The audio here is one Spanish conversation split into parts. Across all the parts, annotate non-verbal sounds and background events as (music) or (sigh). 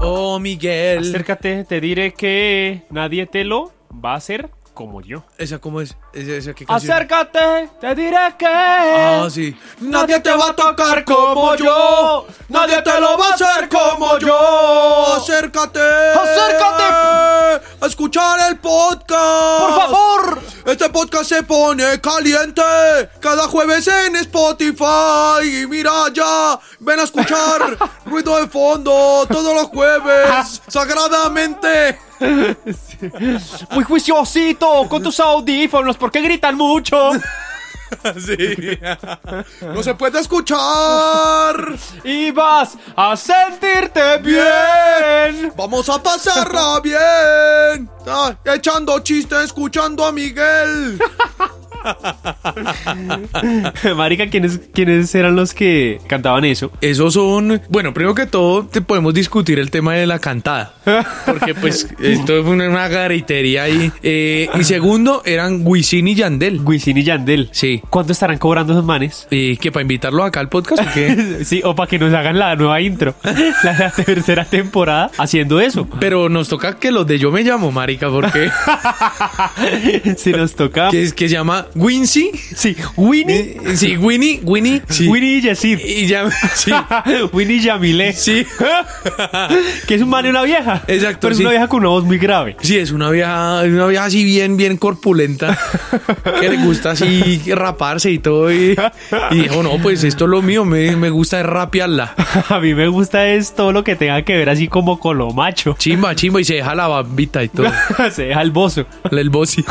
Oh, Miguel. Acércate, te diré que nadie te lo va a hacer como yo. ¿Esa cómo es? ¿Esa, esa qué canción? Acércate, te diré que Ah, sí. Nadie te va a tocar como yo. Nadie te lo va a hacer como yo. Acércate. Acércate. A escuchar el podcast. Por favor. Este podcast se pone caliente. Cada jueves en Spotify. Y mira ya. Ven a escuchar (laughs) ruido de fondo todos los jueves. Sagradamente. Muy juiciosito con tus audífonos porque gritan mucho. (laughs) Sí. No se puede escuchar. Y vas a sentirte bien. Vamos a pasarla bien. Ah, echando chistes, escuchando a Miguel. (laughs) Marica, ¿quiénes, ¿quiénes eran los que cantaban eso? Esos son. Bueno, primero que todo, te podemos discutir el tema de la cantada. Porque, pues, (laughs) esto fue una, una garitería ahí. Eh, y segundo, eran Wisin y Yandel. Wisin y Yandel. Sí. ¿Cuánto estarán cobrando esos manes? ¿Y que para invitarlos acá al podcast o qué? (laughs) Sí, o para que nos hagan la nueva intro. La tercera temporada haciendo eso. Pero nos toca que los de Yo Me Llamo, marica, porque. Si nos toca. que, es, que se llama Wincy. Sí, Winnie. Eh, Sí, Winnie, Winnie. Sí. Winnie y Yesid. Y ya. Sí. (laughs) Winnie y Yamile. Sí. (laughs) que es un man y una vieja. Exacto, Pero es sí. una vieja con una voz muy grave. Sí, es una vieja, una vieja así bien, bien corpulenta, (laughs) que le gusta así raparse y todo. Y, y dijo, no, pues esto es lo mío, me, me gusta es rapearla. A mí me gusta es todo lo que tenga que ver así como con lo macho. Chimba, chimba, y se deja la bambita y todo. Se deja el bozo. El bossy.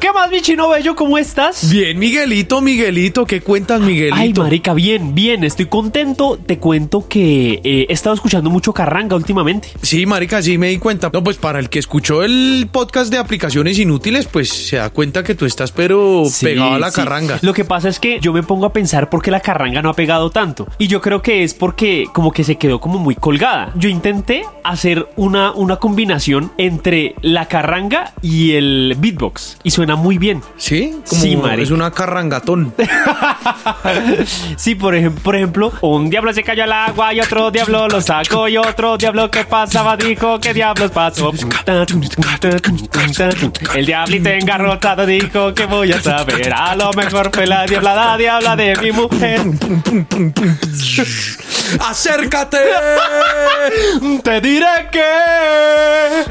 ¿Qué más, mi chino bello? ¿Cómo estás? Bien, Miguelito, Miguelito, ¿qué cuentas, Ay, Miguelito? marica, bien, bien, estoy contento. Te cuento que eh, he estado escuchando mucho carranga últimamente. Sí, marica, sí me di cuenta. No, pues para el que escuchó el podcast de aplicaciones inútiles, pues se da cuenta que tú estás pero Sí, pegado a la sí. carranga. Lo que pasa es que yo me pongo a pensar por qué la carranga no ha pegado tanto. Y yo creo que es porque como que se quedó como muy colgada. Yo intenté hacer una, una combinación entre la carranga y el beatbox. Y suena muy bien. ¿Sí? Como Sí, es una carrangatón. (laughs) Sí, por, ejem- por ejemplo, un diablo se cayó al agua y otro diablo lo sacó y otro diablo que pasaba dijo que diablos pasó. El diablito engarrotado dijo que voy a saber. A lo mejor fue la diablada diabla de mi mujer. (laughs) ¡Acércate! Te diré que.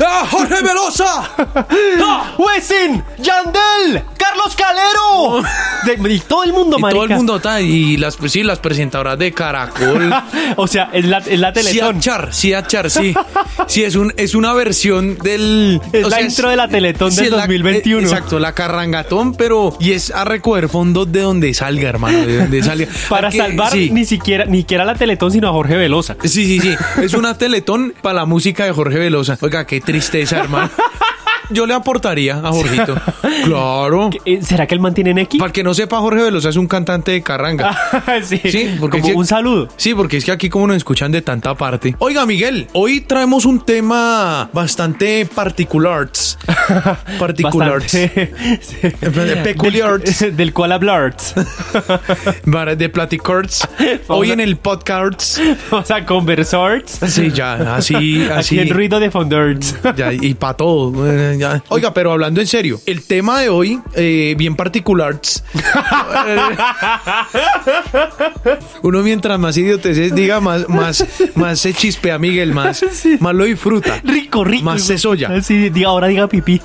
¡Ah, Jorge Velosa! (laughs) ¡Ah! ¡Wisin! ¡Yandel! ¡Carlos Calero! De- y todo el mundo, Y marica. todo el mundo está y las pues, sí, las presentadoras de Caracol. (laughs) o sea, es la, es la Teletón. Siachar, Siachar, sí. Sí, es un es una versión del Es o la sea, intro de la Teletón del es la- 2021. eh, exacto, la carrangatón, pero y es a recoger fondos de donde salga, hermano, de donde salga. (laughs) Para Porque, salvar sí, ni siquiera ni siquiera la Teletón, sino a Jorge Velosa. Sí, sí, sí. Es una teletón para la música de Jorge Velosa. Oiga, qué tristeza, hermano. (laughs) Yo le aportaría a Jorgito. (laughs) Claro. Eh, ¿Será que él mantiene en X? Para el que no sepa, Jorge Velosa es un cantante de carranga. (laughs) sí, Sí, porque como sí- un saludo. Sí, porque es que aquí como nos escuchan de tanta parte. Oiga, Miguel, hoy traemos un tema bastante particular. (laughs) Particular. Sí. Peculiar. Del, del cual hablar. De Platicards. Hoy en el podcast. Vamos a conversar. Sí, ya, así, así. Aquí en ruido de fonders. Ya, y para todo. Oiga, pero hablando en serio, el tema de hoy, eh, bien particular. (laughs) Uno mientras más idioteces diga, más, más, más se chispea Miguel, más, (laughs) más lo disfruta. Rico, rico. Más se soya. Sí, diga, ahora diga pipí.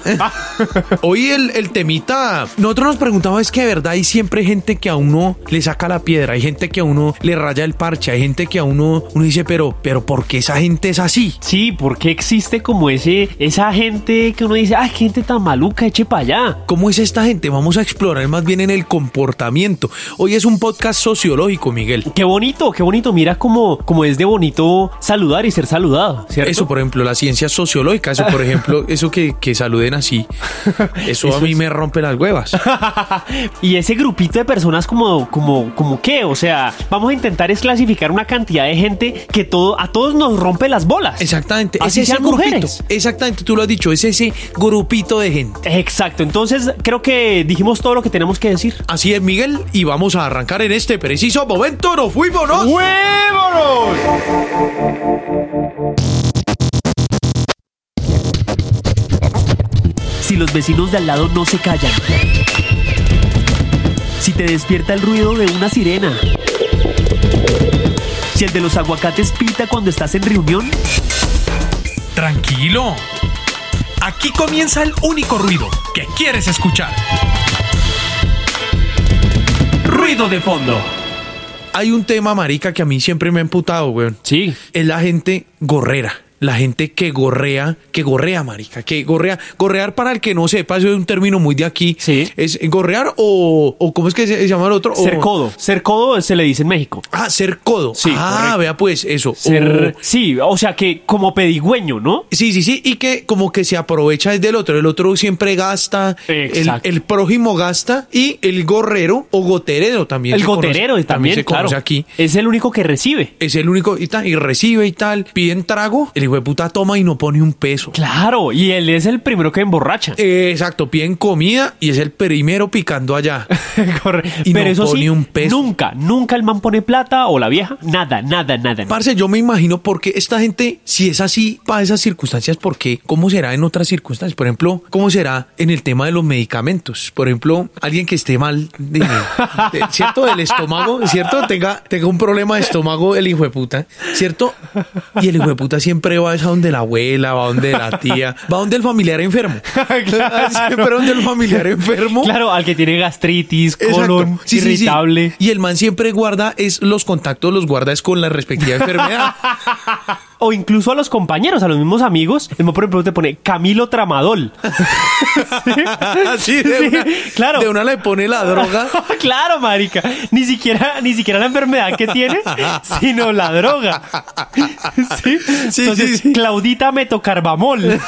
(laughs) Hoy el, el temita, nosotros nos preguntamos, es que de verdad hay siempre gente que a uno le saca la piedra, hay gente que a uno le raya el parche, hay gente que a uno, uno dice, pero, pero ¿por qué esa gente es así? Sí, porque existe como ese, esa gente que uno dice, ay, qué gente tan maluca, eche para allá. ¿Cómo es esta gente? Vamos a explorar más bien en el comportamiento. Hoy es un podcast sociológico, Miguel. Qué bonito, qué bonito. Mira cómo, cómo es de bonito saludar y ser saludado, ¿cierto? Eso, por ejemplo, la ciencia sociológica, eso, por ejemplo, (laughs) eso que, que saluden así, eso, a mí me rompe las huevas. (laughs) y ese grupito de personas como, como, como qué, o sea, vamos a intentar es clasificar una cantidad de gente que todo, a todos nos rompe las bolas. Exactamente, Así es sean grupito. mujeres. Exactamente, tú lo has dicho, es ese grupito de gente. Exacto, entonces creo que dijimos todo lo que tenemos que decir. Así es, Miguel, y vamos a arrancar en este preciso momento. ¡Nos fuimos! ¿no? ¡Huémonos! Si los vecinos de al lado no se callan. Si te despierta el ruido de una sirena. Si el de los aguacates pita cuando estás en reunión. Tranquilo. Aquí comienza el único ruido que quieres escuchar. Ruido de fondo. Hay un tema, marica, que a mí siempre me ha emputado, weón. Sí. Es la gente gorrera. La gente que gorrea, que gorrea, marica, que gorrea. Gorrear, para el que no sepa, eso es un término muy de aquí. Sí. ¿Es gorrear o, o cómo es que se llama el otro? O- Ser codo. Ser codo se le dice en México. Ah, ser codo. Sí, Ah, correcto. vea pues, eso. Ser, O- sí, o sea que como pedigüeño, ¿no? Sí, sí, sí, y que como que se aprovecha desde el otro. El otro siempre gasta, el, Exacto. el prójimo gasta y el gorrero o goterero también. El se conoce- goterero también, se claro. conoce aquí. Es el único que recibe. Es el único y, tal, y recibe y tal. Piden trago, el hijo de puta toma y no pone un peso. Claro, y él es el primero que emborracha. Eh, Exacto, piden comida y es el primero picando allá. (laughs) Y Pero no eso pone sí, un peso. nunca, nunca el man pone plata o la vieja. Nada, nada, nada. Parce, yo me imagino porque esta gente, si es así para esas circunstancias, ¿por qué? ¿Cómo será en otras circunstancias? Por ejemplo, ¿cómo será en el tema de los medicamentos? Por ejemplo, alguien que esté mal, ¿cierto? Del estómago, ¿cierto? Tenga, tenga un problema de estómago el hijo de puta, ¿cierto? Y el hijo de puta siempre va a donde la abuela, va donde la tía, (laughs) va donde el familiar enfermo. (laughs) Siempre donde el familiar enfermo. Claro, al que tiene gastritis, colon, Sí, sí, sí. irritable. Y el man siempre guarda es los contactos, los guarda es con la respectiva enfermedad. (laughs) O incluso a los compañeros, a los mismos amigos. El man, por ejemplo, te pone Camilo Tramadol. (laughs) (laughs) Sí, de Sí, una, claro. De una le pone la droga. (laughs) claro, marica. Ni siquiera, ni siquiera la enfermedad que tiene, sino la droga. Sí. Entonces. Claudita metocarbamol.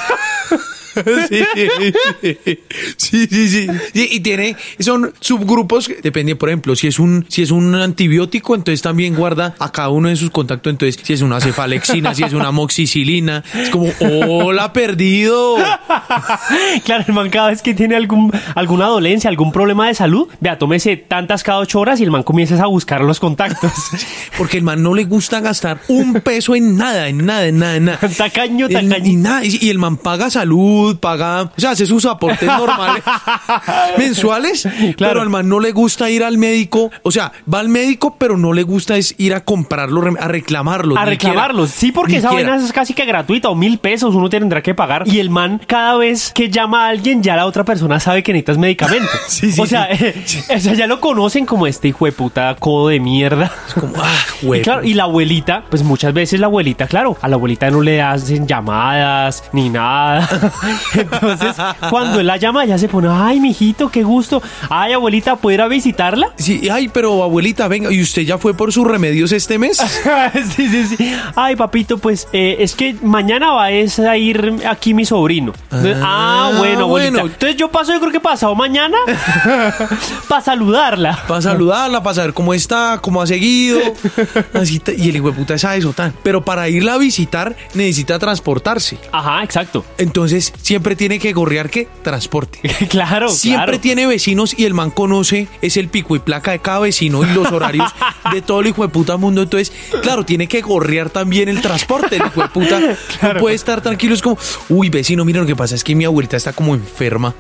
(laughs) Sí, sí, sí, Y tiene, son subgrupos, depende, por ejemplo, si es un, si es un antibiótico, entonces también guarda a cada uno de sus contactos. Entonces, si es una cefalexina, si es una moxicilina, es como, hola, perdido. (laughs) Claro, el man cada vez que tiene algún, alguna dolencia, algún problema de salud, vea, tómese tantas cada ocho horas y el man comienza a buscar los contactos. (laughs) Porque el man no le gusta gastar un peso en nada, en nada, en nada, en nada. Tacaño, tacaño. Y, nada, y, y el man paga salud, paga, o sea, hace sus aportes normales (laughs) mensuales, Claro. pero al man no le gusta ir al médico, o sea, va al médico, pero no le gusta es ir a comprarlo, a reclamarlo. A reclamarlos. quiera, Sí, porque esa vaina es casi que gratuita o mil pesos uno tendrá que pagar. Y el man, cada vez que llama a alguien, ya la otra persona sabe que necesitas medicamento. (laughs) Sí, sí, o sea, (laughs) o sea, ya lo conocen como este hijo de puta codo de mierda. Como, ah, Y güey. claro, y la abuelita, pues muchas veces la abuelita, claro, a la abuelita no le hacen llamadas ni nada. Entonces, cuando él la llama, ya se pone, ay, mijito, qué gusto. Ay, abuelita, ¿puedo ir a visitarla? Sí, ay, pero abuelita, venga, ¿y usted ya fue por sus remedios este mes? (laughs) sí, sí, sí. Ay, papito, pues eh, es que mañana va es a ir aquí mi sobrino. Ah, Ah, bueno, abuelita. bueno. Entonces yo paso, yo creo que pasado mañana (laughs) para saludarla. Para saludarla, para saber cómo está, cómo ha seguido. (laughs) Así y el hijo de puta es a eso tan. Pero para irla a visitar necesita transportarse. Ajá, exacto. Entonces siempre tiene que gorrear que transporte. (laughs) claro, Siempre claro. tiene vecinos y el man conoce, es el pico y placa de cada vecino y los horarios (laughs) de todo el hijo de puta mundo. Entonces, claro, tiene que gorrear también el transporte. El hijo de puta (laughs) no puede estar tranquilo. Es como, uy, vecino, mira lo que pasa es que mi abuelita está como enferma.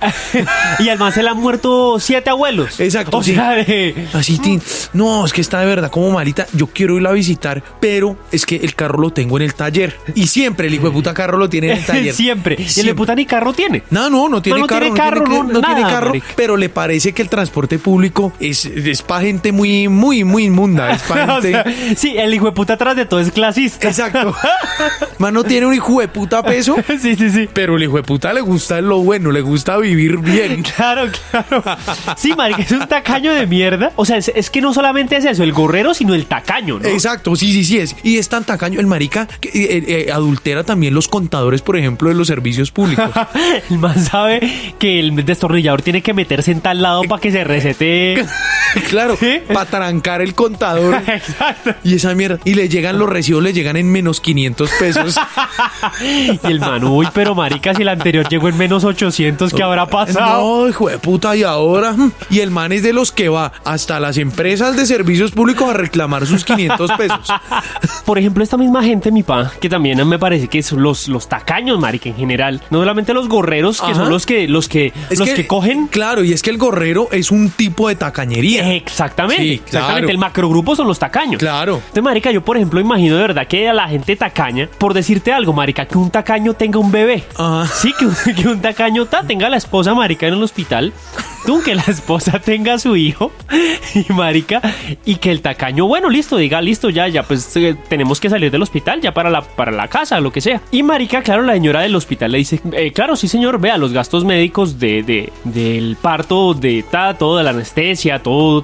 y man se le han muerto siete abuelos. Exacto, O sí. sea, de- Así, no, es que está de verdad como malita. Yo quiero irla a visitar, pero es que el carro lo tengo en el taller. Y siempre el hijo de puta carro lo tiene en el taller. siempre. Y el. Puta ni carro tiene. No, no, no tiene no carro. tiene carro, no, tiene carro, pero le parece que el transporte público es, es para gente muy, muy, muy inmunda. Es (laughs) O gente. sea, sí, el hijo de puta atrás de todo es clasista. Exacto. (laughs) Mano tiene un hijo de puta peso, (laughs) sí, sí, sí. pero el hijo de puta le gusta lo bueno, le gusta vivir bien. Claro, claro. Sí, marica, es un tacaño de mierda. O sea, es, es que no solamente es eso, el gorrero, sino el tacaño, ¿no? Exacto, sí, sí, sí es. Y es tan tacaño el marica que eh, eh, adultera también los contadores, por ejemplo, de los servicios públicos. (laughs) El man sabe que el destornillador tiene que meterse en tal lado para que se resete. (laughs) claro, ¿Sí? para trancar el contador. (laughs) Exacto. Y esa mierda. Y le llegan los recibos, le llegan en menos 500 pesos. Y el man, uy, pero marica, si el anterior llegó en menos 800, ¿qué habrá pasado? No, hijo de puta, y ahora. Mm. Y el man es de los que va hasta las empresas de servicios públicos a reclamar sus 500 pesos. Por ejemplo, esta misma gente, mi pa, que también me parece que son los, los tacaños, marica, en general. No solamente los gorreros, que Ajá. son los que, los que, Es los que, cogen. Claro, y es que el gorrero es un tipo de tacañería. Exactamente, Sí, exactamente. claro. El macrogrupo son los tacaños. Claro. Entonces, marica, yo por ejemplo imagino de verdad que a la gente tacaña, por decirte algo, marica, que un tacaño tenga un bebé. Ajá. Sí, que un, (laughs) que un tacaño ta, tenga la esposa, marica, en el hospital. Tú, que la esposa (laughs) tenga a su hijo. Y marica, y que el tacaño, bueno, listo, diga, listo, ya, ya, pues eh, tenemos que salir del hospital, ya para la, para la casa, lo que sea. Y marica, claro, la señora del hospital le dice, "Eh, claro, sí, señor, vea, los gastos médicos de, de- del parto, de ta, todo, de la anestesia, todo,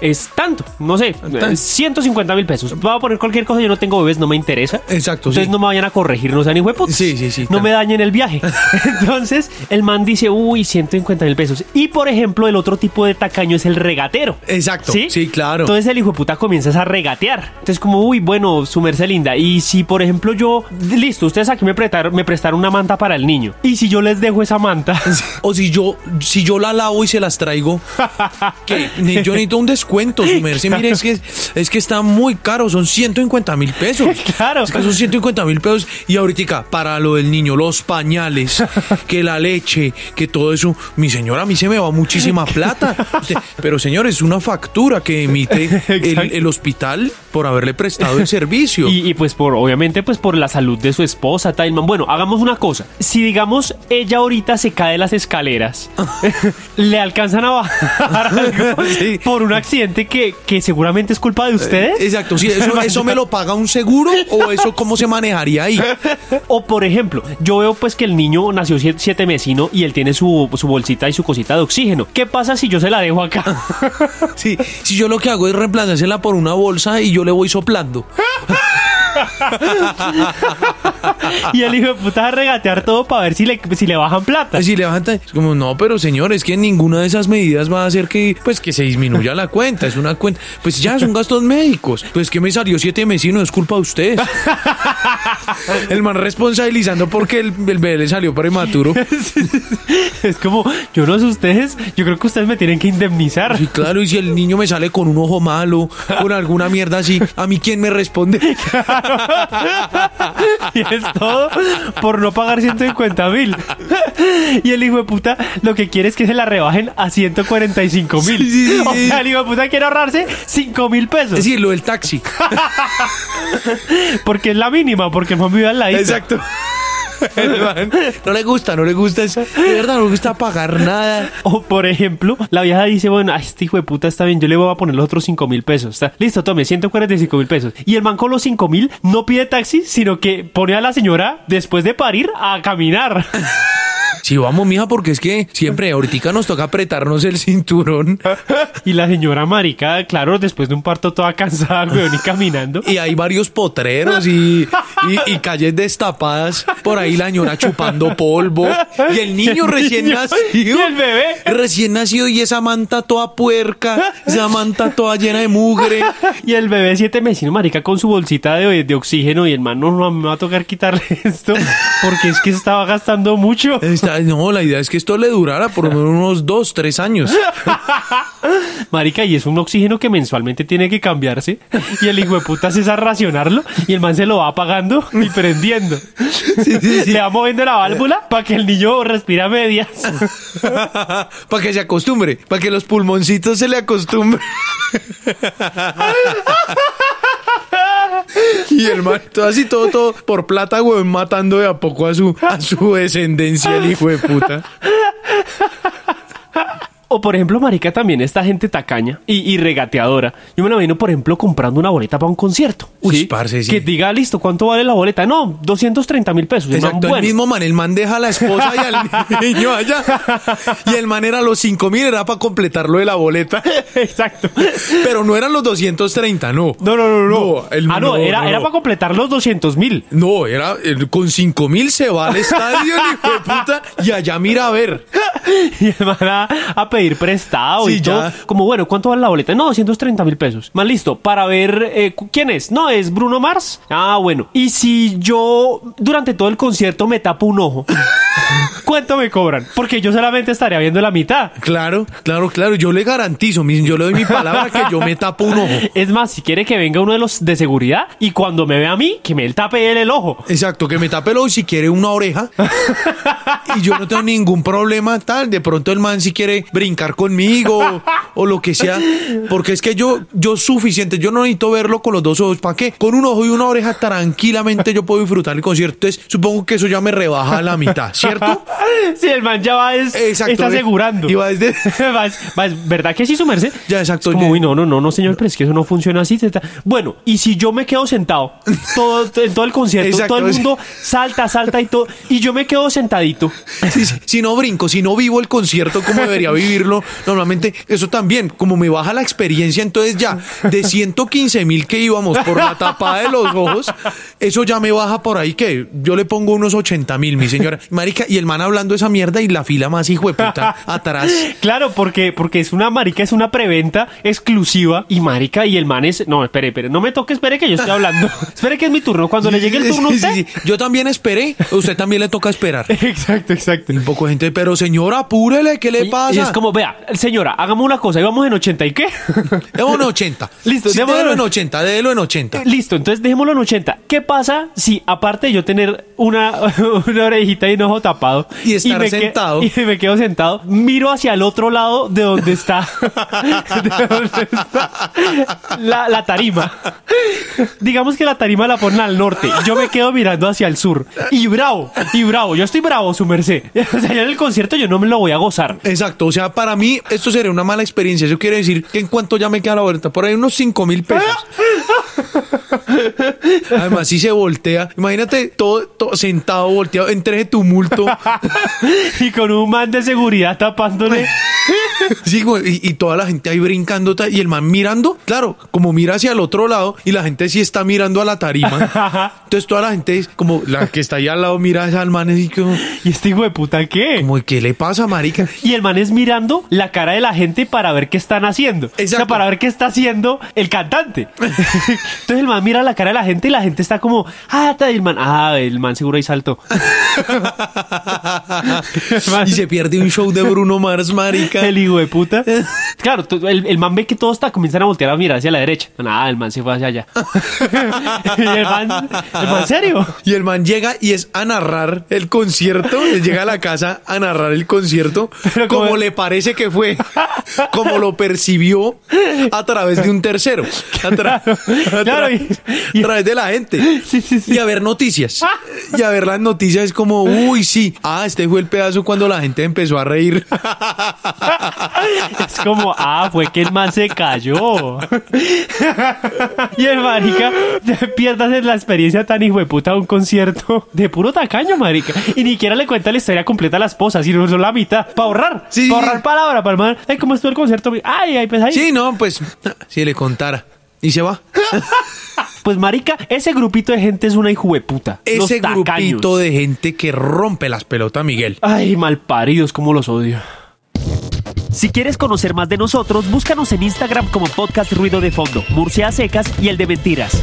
es tanto, no sé, eh, 150 mil pesos. Voy a poner cualquier cosa, yo no tengo bebés, no me interesa. Exacto, Entonces sí. no me vayan a corregir, no sean hijueputas. Sí, sí, sí, No me dañen el viaje. (laughs) Entonces, el man dice, uy, 150 mil pesos. Y por ejemplo, el otro tipo de tacaño es el regatero. Exacto. ¿Sí? Sí, claro. Entonces el hijo de puta comienzas a regatear. Entonces, como, uy, bueno, su merced linda. Y si, por ejemplo, yo, listo, ustedes aquí me prestaron, me prestaron una manta para el niño. Y si yo les dejo esa manta. (laughs) O si yo, si yo la lavo y se las traigo, que yo necesito un descuento, su merced. Mire, es que, es que está muy caro, son 150 mil pesos. (laughs) Claro. Es que son 150 mil pesos. Y ahorita, para lo del niño, los pañales, que la leche, que todo eso. Mi señora, a mí se me va muchísima (laughs) plata. Usted- pero señor, es una factura que emite el, hospital por haberle prestado el servicio. (laughs) Y, y, pues por, obviamente, pues por la salud de su esposa, Tailman. Bueno, hagamos una cosa. Si digamos ella ahorita se cae de las escaleras, (laughs) le alcanzan a bajar algo Sí. por un accidente que, que seguramente es culpa de ustedes. Exacto, sí, eso, eso me lo paga un seguro o eso cómo se manejaría ahí. O por ejemplo, yo veo pues que el niño nació siete, siete mesino y él tiene su, su bolsita y su cosita de oxígeno. ¿Qué pasa si yo se la dejo acá? (laughs) Sí, si yo lo que hago es reemplazársela por una bolsa y yo le voy soplando. (laughs) y el hijo de puta va a regatear todo para ver si le, si le bajan plata. Así levanta, es como, no, pero señor, es que ninguna de esas medidas va a hacer que, pues, que se disminuya la cuenta. Es una cuenta, pues ya son gastos médicos. Pues que me salió siete meses y no es culpa de ustedes. El man responsabilizando porque el, el bebé le salió prematuro. (laughs) Es como, yo no sé ustedes, yo creo que ustedes me tienen que indemnizar. Sí, claro, y si el niño me sale con un ojo malo, con alguna mierda así, ¿a mí quién me responde? (laughs) (laughs) Y es todo por no pagar 150 mil. Y el hijo de puta lo que quiere es que se la rebajen a 145 mil. Sí, sí, sí, o sea, el hijo de puta quiere ahorrarse 5 mil pesos. Es decir, lo del taxi. (laughs) Porque es la mínima, porque no vive al ladito. Exacto. (laughs) No le gusta, no le gusta eso. De verdad, no le gusta pagar nada. O por ejemplo, la vieja dice, bueno, ay, este hijo de puta está bien, yo le voy a poner los otros 5 mil pesos. Está, listo, tome, 145 mil pesos. Y el man con los 5 mil no pide taxi, sino que pone a la señora, después de parir, a caminar. (laughs) Sí, vamos, mija, porque es que siempre, ahorita nos toca apretarnos el cinturón. (laughs) Y la señora marica, claro, después de un parto toda cansada, weón, y caminando. (laughs) Y hay varios potreros y, y- y calles destapadas. Por ahí la señora chupando polvo. Y el niño El recién niño nacido. (laughs) y el bebé. Recién nacido y esa manta toda puerca. Esa manta toda llena de mugre. Y el bebé siete meses, marica, con su bolsita de, de oxígeno. Y el man, no, no, me va a tocar quitarle esto. Porque es que estaba gastando mucho. Está- no, la idea es que esto le durara por (laughs) unos dos, tres años. (laughs) Marica, y es un oxígeno que mensualmente tiene que cambiarse. Y el hijo de puta se a racionarlo. Y el man se lo va apagando y prendiendo. Le va moviendo la válvula para que el niño respire a medias. (laughs) para que se acostumbre, para que los pulmoncitos se le acostumbren. Y el man, todo así, todo, todo por plata, güey, matando de a poco a su, a su descendencia, el hijo de puta. O por ejemplo, marica, también esta gente tacaña y, y regateadora. Yo me la imagino, por ejemplo, comprando una boleta para un concierto. Uy, parce, sí. Que diga, listo, ¿cuánto vale la boleta? No, 230 mil pesos. Y el man, Exacto, bueno. el mismo man, el man deja a la esposa y al (laughs) niño allá. Y el man era los 5 mil, era para completar lo de la boleta. (laughs) Exacto. Pero no eran los 230, no. No, no, no, no. el- ah, no, era, era para completar los 200 mil. No, era con 5 mil se va al estadio, hijo de puta, y allá mira a ver. (laughs) Y el man a, a pedir prestado Sí, y todo. ya. Como, bueno, ¿cuánto vale la boleta? No, 230 mil pesos. Más listo, para ver eh, quién es. No, es Bruno Mars. Ah, bueno. Y si yo durante todo el concierto me tapo un ojo, (laughs) ¿cuánto me cobran? Porque yo solamente estaría viendo la mitad. Claro, claro, claro. Yo le garantizo, yo le doy mi palabra que yo me tapo un ojo. (laughs) Es más, si quiere que venga uno de los de seguridad y cuando me vea a mí, que me tape él el ojo. Exacto, que me tape el ojo y si quiere una oreja. Y yo no tengo ningún problema tal. De pronto el man si quiere brincar conmigo (laughs) o lo que sea. Porque es que yo, yo suficiente, yo no necesito verlo con los dos ojos. ¿Para qué? Con un ojo y una oreja tranquilamente yo puedo disfrutar el concierto. Entonces supongo que eso ya me rebaja a la mitad, ¿cierto? (laughs) Si el man ya va es, Exacto. está asegurando. Y va desde... (laughs) Va, va, ¿Verdad que sí, su merced? Ya, exacto. Es como, uy, no, no, no, no, señor, pero es que eso no funciona así. teta". Bueno, y si yo me quedo sentado todo, en todo el concierto, Exacto, todo el sí. mundo salta, salta y todo, y yo me quedo sentadito. Si, no brinco, si no vivo el concierto como debería (laughs) vivirlo, normalmente eso también, como me baja la experiencia, entonces ya de 115 mil que íbamos por la tapada de los ojos, eso ya me baja por ahí que yo le pongo unos 80 mil, mi señora. Marica, y el man hablando esa mierda y la fila más hijo de puta atrás. (laughs) Claro, porque, porque es una marica, es una preventa exclusiva y marica, y el man es. No, espere, espere, no me toque, espere que yo estoy hablando. (laughs) espere que es mi turno. Cuando le llegue el turno, Sí, sí, usted. sí. Yo también esperé, usted también le toca esperar. Exacto, exacto. Un poco de gente, pero señora, apúrele, ¿qué le Y- pasa? Y es como, vea, señora, hagamos una cosa, íbamos en 80 y qué. (laughs) Démoslo en 80. Listo, sí, démoslo démoslo en en- 80, démoslo en 80. Listo, entonces dejémoslo en 80. ¿Qué pasa si, aparte de yo tener una, (laughs) una orejita y un ojo tapado, Y estar me que- sentado. (laughs) y me quedo sentado, miro hacia el otro lado de donde está, (laughs) de donde está la, la tarima? Digamos que la tarima la ponen al norte. Yo me quedo mirando hacia el sur. Y bravo, y bravo. Yo estoy bravo, su merced. O sea, ya en el concierto yo no me lo voy a gozar. Exacto, o sea, para mí esto sería una mala experiencia. Eso quiere decir que en cuanto ya me queda la vuelta, por ahí unos 5 mil pesos. (laughs) Además, si se voltea, imagínate todo, todo sentado, volteado, entre ese tumulto. (laughs) Y con un man de seguridad tapándole. (laughs) Sí, y, y toda la gente ahí brincando y el man mirando, claro, como mira hacia el otro lado y la gente sí está mirando a la tarima. Entonces toda la gente es como la que está ahí al lado mira al man y como, ¿Y este hijo de puta qué? como, ¿qué le pasa, marica? Y el man es mirando la cara de la gente para ver qué están haciendo. O sea, Exacto. para ver qué está haciendo el cantante. Entonces el man mira la cara de la gente y la gente está como, ah, está el man, ah, el man seguro ahí saltó. y se pierde un show de Bruno Mars, marica. El hijo de puta. Claro, el, el man ve que todo está, comienzan a voltear a mirar hacia la derecha. Nada, el man se fue hacia allá. (laughs) y el man, el man, serio? Y el man llega y es a narrar el concierto. Llega a la casa a narrar el concierto Pero como como- le parece que fue, como lo percibió a través de un tercero. A, tra- (laughs) claro, tra- y- y- a través de la gente. Sí, sí, sí. Y a ver noticias. Y a ver las noticias es como, uy, sí. Ah, este fue el pedazo cuando la gente empezó a reír. Es como, ah, fue que el man se cayó. y el marica, pierdas en la experiencia tan hijo de puta de un concierto de puro tacaño, marica. Y ni siquiera le cuenta la historia completa a la esposa, sino solo la mitad. Para ahorrar. Sí. Para ahorrar palabra, para el man. Ay, ¿cómo estuvo el concierto? Ay, ay, pues ahí. Sí, no, pues, si le contara. Y se va. Pues marica, ese grupito de gente es una hijo de puta. Los Ese grupito de gente que rompe las pelotas, Miguel. Ay, malparidos, como los odio. Si quieres conocer más de nosotros, búscanos en Instagram como Podcast Ruido de Fondo, Murcia Secas y el de Mentiras.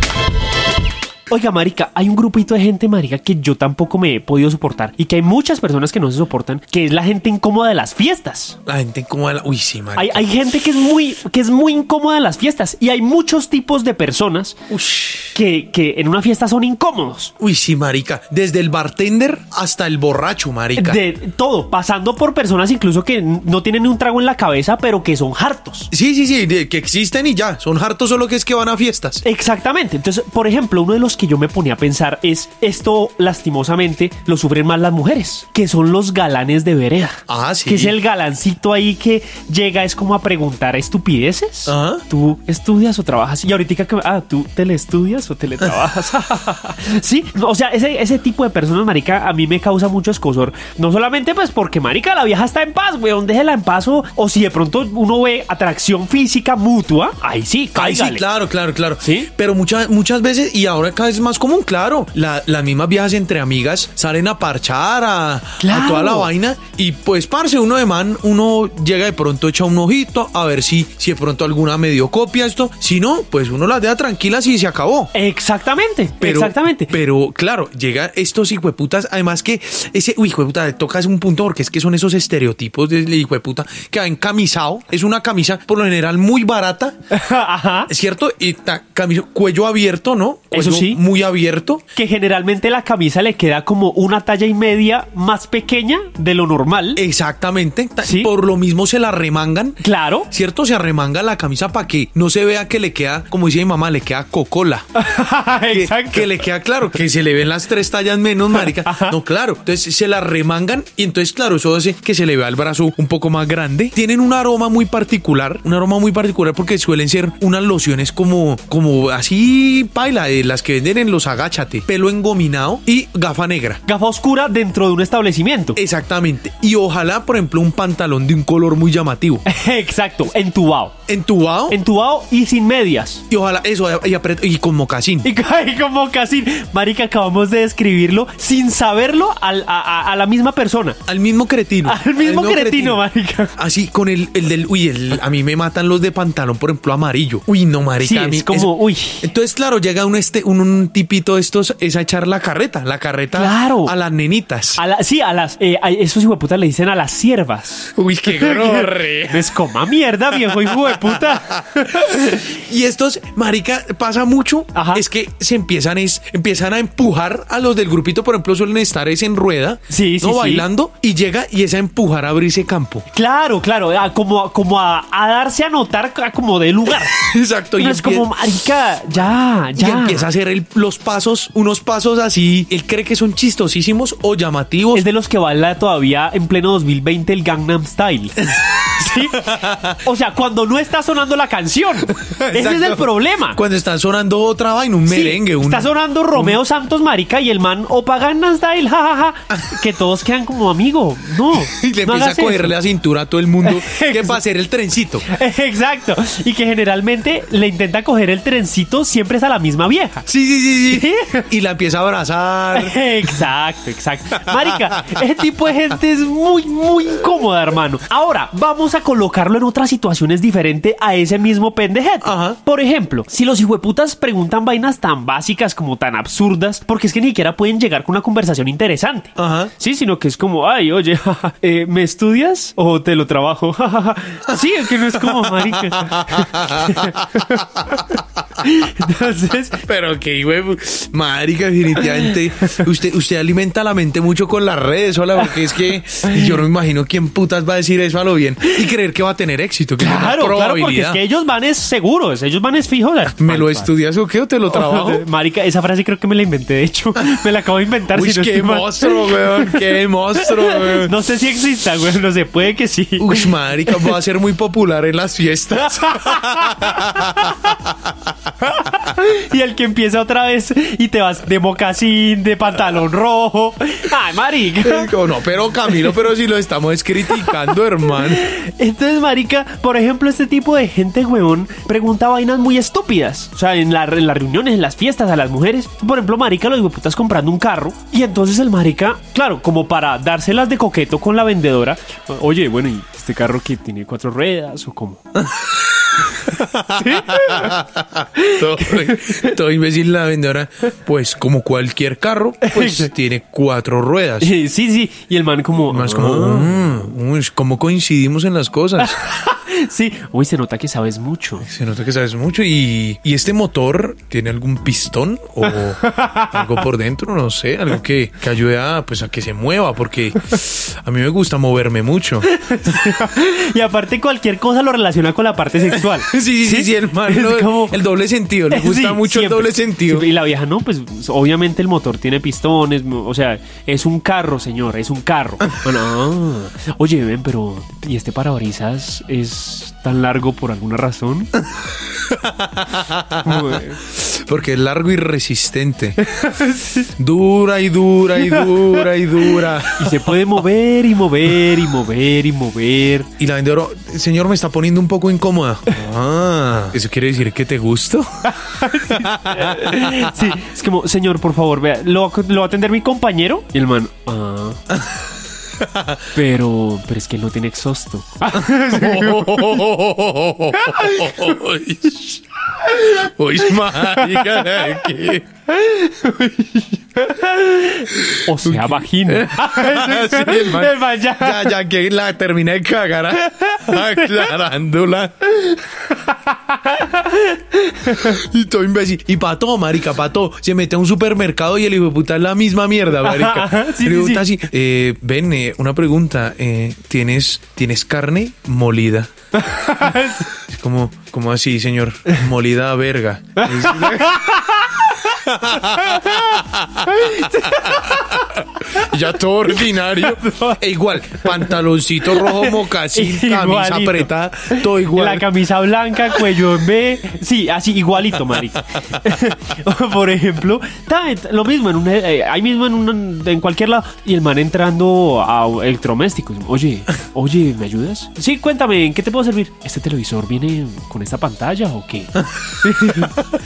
Oiga, marica, hay un grupito de gente, marica, que yo tampoco me he podido soportar y que hay muchas personas que no se soportan, que es la gente incómoda de las fiestas. La gente como la... Uy, sí, marica. Hay, hay gente que es muy que es muy incómoda en las fiestas y hay muchos tipos de personas Ush. que, que en una fiesta son incómodos. Uy, sí, marica. Desde el bartender hasta el borracho, marica. De todo, pasando por personas incluso que no tienen ni un trago en la cabeza, pero que son hartos. Sí, sí, sí, de- que existen y ya. Son hartos solo que es que van a fiestas. Exactamente. Entonces, por ejemplo, uno de los que yo me ponía a pensar es, esto lastimosamente lo sufren más las mujeres, que son los galanes de vereda. Ah, sí. Que es el galancito ahí que llega, es como a preguntar estupideces. Ajá. ¿Tú estudias o trabajas? Y ahorita que, ah, ¿tú telestudias o teletrabajas? (laughs) sí, o sea, ese, ese tipo de personas, marica, a mí me causa mucho escosor. No solamente pues porque, marica, la vieja está en paz, weón, déjela en paz. O, o si de pronto uno ve atracción física mutua, ahí sí, Ay, sí, cáigale. claro, claro, claro. ¿Sí? Pero muchas, muchas veces, y ahora cada vez es más común, claro. La- las mismas viejas entre amigas salen a parchar, a, toda la vaina. Y pues, parce, uno de man, uno llega de pronto, echa un ojito a ver si, si de pronto alguna medio copia esto. Si no, pues uno las deja tranquilas y se acabó. Exactamente, Pero, exactamente. Pero claro, llega estos hijueputas. Además que ese uy, hijueputa, tocas un punto porque es que son esos estereotipos de hijueputa que va encamisado. Es una camisa por lo general muy barata. (laughs) Ajá. Es cierto, y ta- camisa, cuello abierto, ¿no? Eso Cuello sí. Muy abierto. Que generalmente la camisa le queda como una talla y media más pequeña de lo normal. Exactamente. Ta- Sí. Por lo mismo se la remangan. Claro. ¿Cierto? Se arremanga la camisa para que no se vea que le queda, como dice mi mamá, le queda cocola. (laughs) Que, Exacto. que le queda claro, que se le ven las tres tallas menos, (laughs) marica. Ajá. No, claro. Entonces se la remangan y entonces, claro, eso hace que se le vea el brazo un poco más grande. Tienen un aroma muy particular, un aroma muy particular porque suelen ser unas lociones como, como así, paila, de las que venden en los agáchate, pelo engominado y gafa negra. Gafa oscura dentro de un establecimiento. Exactamente. Y ojalá, por ejemplo, un pantalón de un color muy llamativo. (laughs) Exacto, entubado. Entubado. Entubado y sin medias. y ojalá eso, y, y con mocasín. (laughs) Y cae como casi, marica, acabamos de describirlo sin saberlo al- a, a- la misma persona. Al mismo cretino. (laughs) Al mismo cretino, marica. Así con el, el del. Uy, el- a mí me matan los de pantalón, por ejemplo, amarillo. Uy, no, marica. Sí, a mí es como, uy. Entonces, claro, llega un, este, un, un tipito de estos, es a echar la carreta, la carreta Claro. a las nenitas. A la- sí, a las. eh, a esos hijueputas le dicen a las siervas. Uy, qué gorre. (laughs) Es coma mierda, viejo hijo de puta. (laughs) y estos, marica, pasa mucho. Ajá. Es que se empiezan, es, empiezan a empujar a los del grupito, por ejemplo, suelen estar es en rueda, Sí, sí, ¿no? sí. Bailando, y llega y es a empujar a abrirse campo. Claro, claro, a- como, como a, a darse a notar a como de lugar. (laughs) Exacto. No y es empie- como, marica, ya, Y ya. empieza a hacer el- los pasos, unos pasos así. Él cree que son chistosísimos o llamativos. Es de los que baila todavía en pleno 2020 el Gangnam Style. (laughs) ¿Sí? O sea, cuando no está sonando la canción. Ese es el problema. Cuando están sonando otra vaina, un Sí, merengue, un. Está sonando Romeo Santos Marica y el man Opa Gangnam Style, jajaja. que todos quedan como amigo. No. (laughs) Y le no empieza a eso. cogerle la cintura a todo el mundo. que Exacto. para hacer el trencito. (laughs) Exacto. Y que generalmente le intenta coger el trencito siempre es a la misma vieja. Sí, sí, sí, sí. ¿Sí? Y la empieza a abrazar. (laughs) Exacto, exacto. Marica, ese tipo de gente es muy, muy incómoda, hermano. Ahora, vamos a colocarlo en otras situaciones diferentes a ese mismo pendejet. Ajá. Por ejemplo, si los hijueputas preguntan vainas tan básicas como tan absurdas, porque es que ni siquiera pueden llegar con una conversación interesante. Ajá. Sí, sino que es como, ay, oye, (laughs) eh, ¿me estudias o te lo trabajo? (laughs) sí, es que no es como marica. Entonces, Pero que huevo, marica, definitivamente. Usted, usted alimenta la mente mucho con las redes, hola, porque es que yo no me imagino quién putas va a decir eso a lo bien y creer que va a tener éxito. Que Claro, claro, porque es que ellos van es seguros, ellos van es fijos. ¿Me lo estudias o qué? ¿O te lo (laughs) trabajo? Marica, esa frase creo que me la inventé, de hecho, (laughs) me la acabo de inventar. Uy, si no qué monstruo, weón, qué (laughs) monstruo, weón. No sé si exista, güey, no sé, puede que sí. Uy, marica, va a ser muy popular en las fiestas. y el que empieza otra vez y te vas de mocasín, de pantalón rojo. Ay, marica. Oh, no, pero Camilo, pero si lo estamos criticando, hermano. Entonces, marica, por ejemplo, este tipo de gente, huevón, pregunta vainas muy estúpidas. O sea, en, la- en las reuniones, en las fiestas, a las mujeres. Por ejemplo, marica, los hueputas comprando un carro. Y entonces el marica, claro, como para dárselas de coqueto con la vendedora. Oye, bueno, ¿y este carro que tiene cuatro ruedas o cómo? Todo, todo imbécil la vendedora. Pues como cualquier carro, pues tiene cuatro ruedas. Sí, sí. Y el man como... Más como, "Ah". mm, uy, ¿cómo coincidimos en las cosas? (laughs) Sí, uy, se nota que sabes mucho. Se nota que sabes mucho. Y, y este motor tiene algún pistón o (laughs) algo por dentro, no sé, algo que, que ayude a, pues, a que se mueva, porque a mí me gusta moverme mucho. (laughs) Y aparte cualquier cosa lo relaciona con la parte sexual. (laughs) Sí, sí, sí, sí, el man, lo- como- el doble sentido, le gusta Sí, mucho siempre. el doble sentido. Siempre. Y la vieja, no, pues obviamente el motor tiene pistones, o sea, es un carro, señor, es un carro. Bueno, ah. oye, ven, pero ¿y este parabrisas es tan largo por alguna razón? (laughs) Porque es largo y resistente. (laughs) Dura y dura y dura y dura. Y se puede mover y mover y mover y mover. Y la vendedora, señor, me está poniendo un poco incómoda. Ah, ¿eso quiere decir que te gusto? Sí, es como, señor, por favor, vea, lo, lo va a atender mi compañero. Y el man, ah. (laughs) Pero, pero es que no tiene exhausto. (laughs) Uy, marica, ¿qué? O sea, vagina. (laughs) Sí, el man- El man ya. ya, ya que la terminé de cagar aclarándola. y todo imbécil. Y pato, marica, pato, se mete a un supermercado y el hijo de puta es la misma mierda, (laughs) marica. Sí, sí, así, eh, ven, eh, una pregunta, eh, ¿tienes, ¿tienes carne molida? (laughs) Como, como así, señor, molida verga. (laughs) ya todo ordinario. E igual, pantaloncito rojo, mocasín, (laughs) camisa Igualito. apretada, todo igual. La camisa blanca, cuello en B. Sí, así, igualito, marica. (laughs) Por ejemplo, ta- lo mismo, en un, eh, ahí mismo en, un, en cualquier lado. Y el man entrando a electrodomésticos. Oye, oye, ¿me ayudas? Sí, cuéntame, ¿en qué te puedo servir? ¿Este televisor viene con esta pantalla o qué?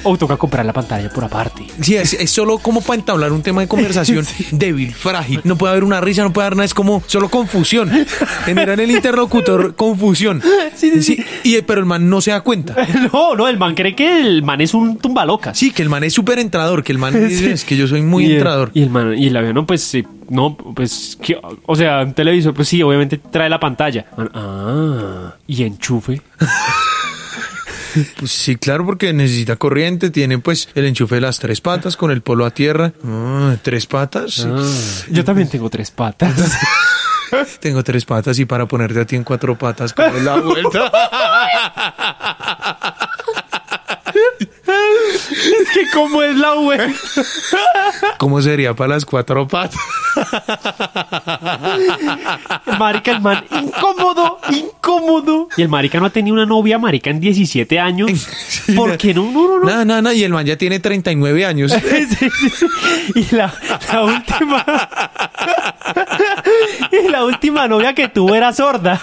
o toca comprar la pantalla por aparte. Sí, es, es solo como para entablar un tema de conversación (laughs) débil, frágil. No puede haber una risa, no puede haber nada, es como solo confusión. (laughs) Generar en el interlocutor confusión. Sí, sí, sí. y, pero el man no se da cuenta. (laughs) No, no, el man cree que el man es un tumbalocas. Sí, que el man es súper entrador, que el man es que yo soy muy y el- entrador. y el man, y el avión, no, pues sí, no, pues, ¿qué? o sea, un televisor, pues sí, obviamente trae la pantalla. Ah, y enchufe. Pues sí, claro, porque necesita corriente, tiene pues el enchufe de las tres patas con el polo a tierra. Ah, tres patas. Ah, yo también tengo tres patas. (laughs) Tengo tres patas y para ponerte a ti en cuatro patas, como la vuelta? (laughs) (laughs) es que cómo es la web. (laughs) ¿Cómo sería para las cuatro patas? (laughs) Marica, el man, incómodo, incómodo. Y el marica no ha tenido una novia, marica, en 17 años. ¿Por qué no? No, no, no. Nada, nada, nada. Y el man ya tiene 39 años. Sí, sí, sí. Y la, la última. y la última novia que tuvo era sorda.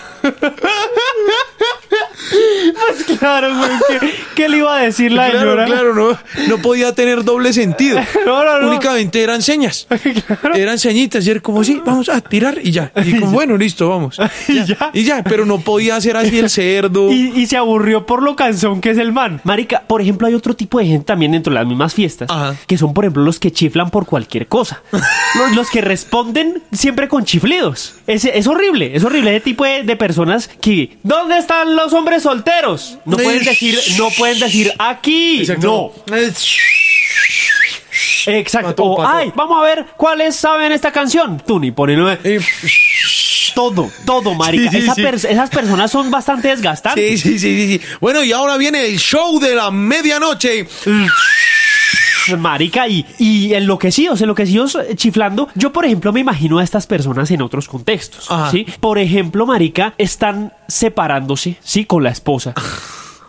Pues claro, güey. ¿qué, qué le iba a decir la Claro, señora? claro, no, no podía tener doble sentido. (laughs) No, no, no. Únicamente eran señas. (laughs) Eran señitas y era como, sí, vamos a tirar y ya. Y (laughs) como, bueno, listo, vamos. Y ya. Y ya, pero no podía hacer así el cerdo. Y, y se aburrió por lo cansón que es el man. Marica, por ejemplo, hay otro tipo de gente también dentro de las mismas fiestas. Ajá. Que son, por ejemplo, los que chiflan por cualquier cosa. los, los que responden siempre con chiflidos. Es, es horrible, es horrible ese tipo de, de personas que... ¿Dónde están los hombres solteros? No pueden decir, no pueden decir aquí. Exacto. No. Exacto. Pato, O, pato. Ay, vamos a ver cuáles saben esta canción. Tú ni ponen Eh, todo, todo, marica. Sí, sí, Esa sí. esas personas son bastante desgastantes. Sí, sí, sí, sí, sí. Bueno, y ahora viene el show de la medianoche. Marica, y, y enloquecidos, enloquecidos eh, chiflando. Yo, por ejemplo, me imagino a estas personas en otros contextos. Ajá. ¿sí? Por ejemplo, Marica, están separándose, ¿sí? Con la esposa.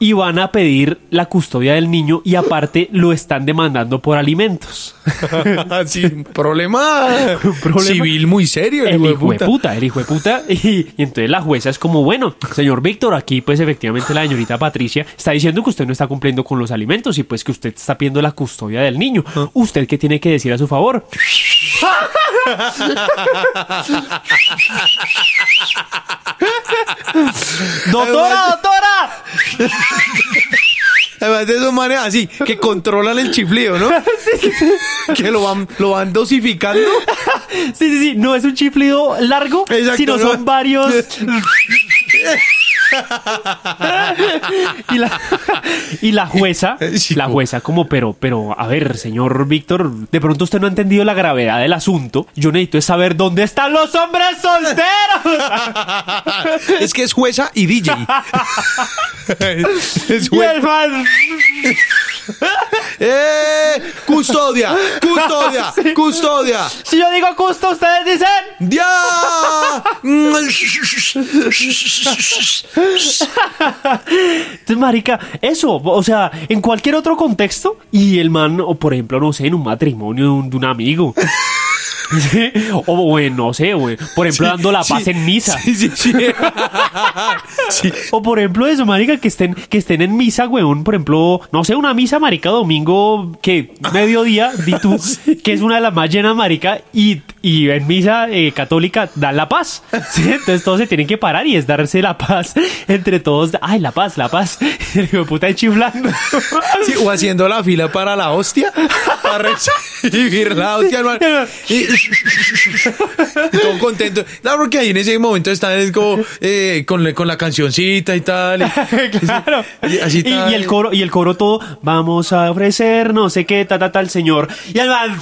Y van a pedir la custodia del niño y aparte lo están demandando por alimentos. (laughs) Sí, un problema, (laughs) problema. civil muy serio. El hijo de hijo de puta. puta, el hijo de puta. (laughs) Y, y entonces la jueza es como, bueno, señor Víctor, aquí pues efectivamente la señorita Patricia está diciendo que usted no está cumpliendo con los alimentos y pues que usted está pidiendo la custodia del niño. ¿Usted qué tiene que decir a su favor? ¡Doctora, doctora! Además de esos manes así, que controlan el chiflido, ¿no? (laughs) Que lo van, lo van dosificando. Sí, sí, sí, no es un chiflido largo, Exacto, sino ¿no? son varios... (laughs) y, la, y la jueza, la jueza como, pero, pero, a ver, señor Víctor, de pronto usted no ha entendido la gravedad del asunto. Yo necesito es saber dónde están los hombres solteros. es que es jueza y DJ. (laughs) es y el man, (laughs) ¡Eh! ¡Custodia! ¡Custodia! (laughs) ¡Custodia! si yo digo justo, ustedes dicen... ¡Ya! (laughs) Entonces, marica, eso, o sea, en cualquier otro contexto, y el man, o por ejemplo, no sé, en un matrimonio de un, de un amigo. (laughs) ¿Sí? O bueno, no sé, güey. Por ejemplo, dando la paz Sí, en misa. Sí, sí, sí. (laughs) Sí. O por ejemplo eso, marica, que estén, que estén en misa, weón. Por ejemplo, no sé, una misa, marica, domingo, que mediodía, di tú, que es una de las más llenas, marica, y, y en misa eh, católica dan la paz. ¿sí? Entonces todos se tienen que parar y es darse la paz entre todos. Ay, la paz, la paz. Y el hijo de puta ahí chiflando. Sí, o haciendo la fila para la hostia, para recibir la hostia, hermano. Y, y todo contento. Claro, porque ahí en ese momento están es como eh, con, la- con la cancioncita y tal. y- (laughs) claro. Y así y, tal. y el coro, y el coro todo, vamos a ofrecer no sé qué, ta, ta, ta, al señor. Y el man.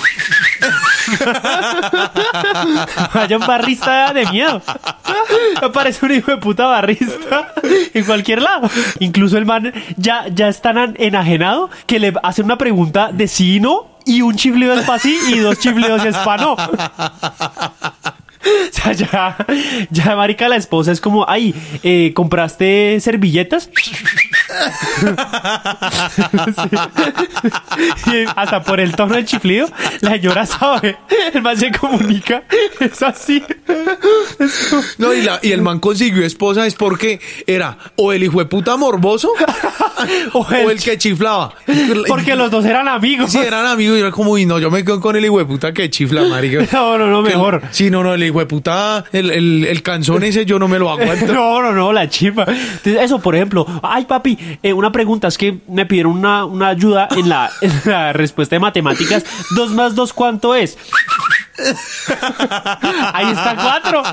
(laughs) Vaya un barrista de miedo. Me parece un hijo de puta barrista (laughs) en cualquier lado. Incluso el man ya, ya es tan an- enajenado que le hacen una pregunta de sí y no. Y un chiflido es para sí y dos chiflidos es para no. (laughs) O sea, ya, ya, marica, la esposa es como, ay, eh, ¿compraste servilletas? (laughs) Sí. Y hasta por el tono del chiflido, la señora sabe, el man se comunica, es así. No, y, la- y el man consiguió esposa es porque era o el hijo de puta morboso (laughs) O o el que chiflaba. Porque los dos eran amigos. Sí, eran amigos y era como, y no, yo me quedo con el hijo de puta que chifla, marica. (laughs) No, no, no, mejor. Sí, no, no, el hijo de puta, el, el, el canzón ese yo no me lo aguanto. No, no, no, la. Entonces, eso, por ejemplo, ay, papi, eh, una pregunta es que me pidieron una, una ayuda en la, (laughs) en la respuesta de matemáticas. ¿Dos más dos cuánto es? (laughs) Ahí está cuatro.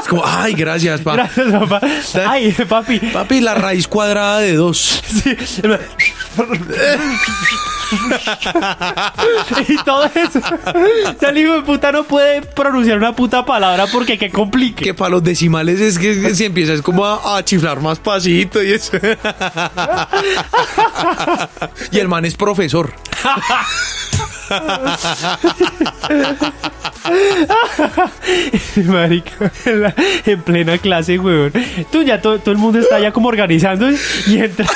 Es como, ay, gracias, pa. Gracias, papá. Ay, papi. Papi, la raíz cuadrada de dos. Sí. (laughs) (laughs) y todo eso. O sea, el hijo de puta no puede pronunciar una puta palabra porque que complique. Que para los decimales es que (laughs) si empiezas como a, a chiflar más pasito y eso. (laughs) y el man es profesor. (laughs) Marica, en, plena clase, weón. Tú ya todo, todo el mundo está ya como organizando y entra,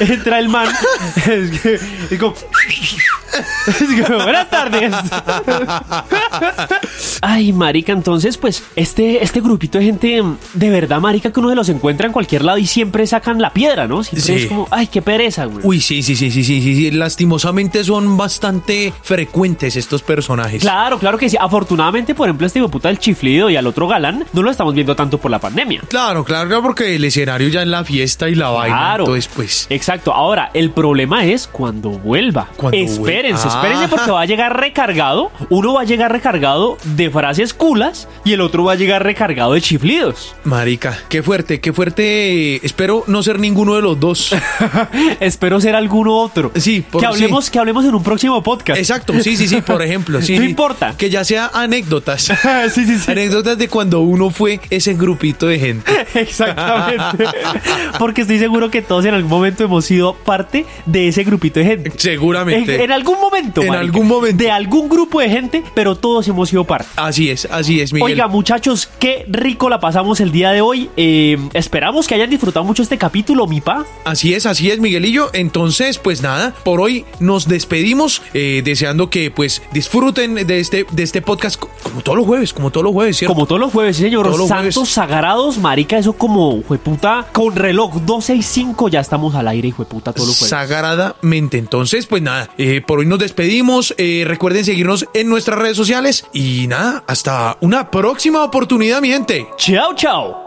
entra el man. Es, que- es como, (laughs) es como, buenas tardes. (laughs) Ay, marica, entonces, pues, este, este grupito de gente, de verdad, marica, que uno de los encuentra en cualquier lado y siempre sacan la piedra, ¿no? Siempre Sí. es como, ay, qué pereza, güey. Uy, sí, sí, sí, sí, sí, sí. Lastimosamente son bastante frecuentes estos personajes. Claro, claro que sí. Afortunadamente, por ejemplo, este hijo puta del chiflido y al otro galán, no lo estamos viendo tanto por la pandemia. Claro, claro, claro, porque el escenario ya en la fiesta y la vaina. Claro. Entonces, pues. Exacto. Ahora, el problema es cuando vuelva. Cuando espérense, vuelva. espérense Ah. porque va a llegar recargado. Uno va a llegar recargado de frases culas y el otro va a llegar recargado de chiflidos. Marica, qué fuerte, qué fuerte. Espero no ser ninguno de los dos. (laughs) Espero ser alguno otro. Sí, por- que hablemos, sí. que hablemos en un próximo podcast. Exacto, sí, sí, sí, por ejemplo. Sí, (laughs) No importa. Que ya sea anécdotas. (laughs) sí, sí, sí. Anécdotas de cuando uno fue ese grupito de gente. Exactamente. Porque estoy seguro que todos en algún momento hemos sido parte de ese grupito de gente. Seguramente. En, en algún momento. En marica. algún momento. De algún grupo de gente, pero todos hemos sido parte. Así es, así es, Miguel. Oiga, muchachos, qué rico la pasamos el día de hoy. Eh, esperamos que hayan disfrutado mucho este capítulo, mi pa. Así es, así es, Miguelillo. Entonces, pues nada, por hoy nos despedimos, eh, deseando que pues disfruten de este, de este podcast co- como todos los jueves, como todos los jueves, ¿cierto? Como todos los jueves, sí, señor. Todos los Santos jueves. sagrados, marica, eso como, jueputa, con reloj 12 y 5 ya estamos al aire, jueputa, todos los jueves. Sagradamente. Entonces, pues nada, eh, por hoy nos despedimos. Eh, recuerden seguirnos en nuestras redes sociales. Y nada, hasta una próxima oportunidad, mi gente. Chao, chao.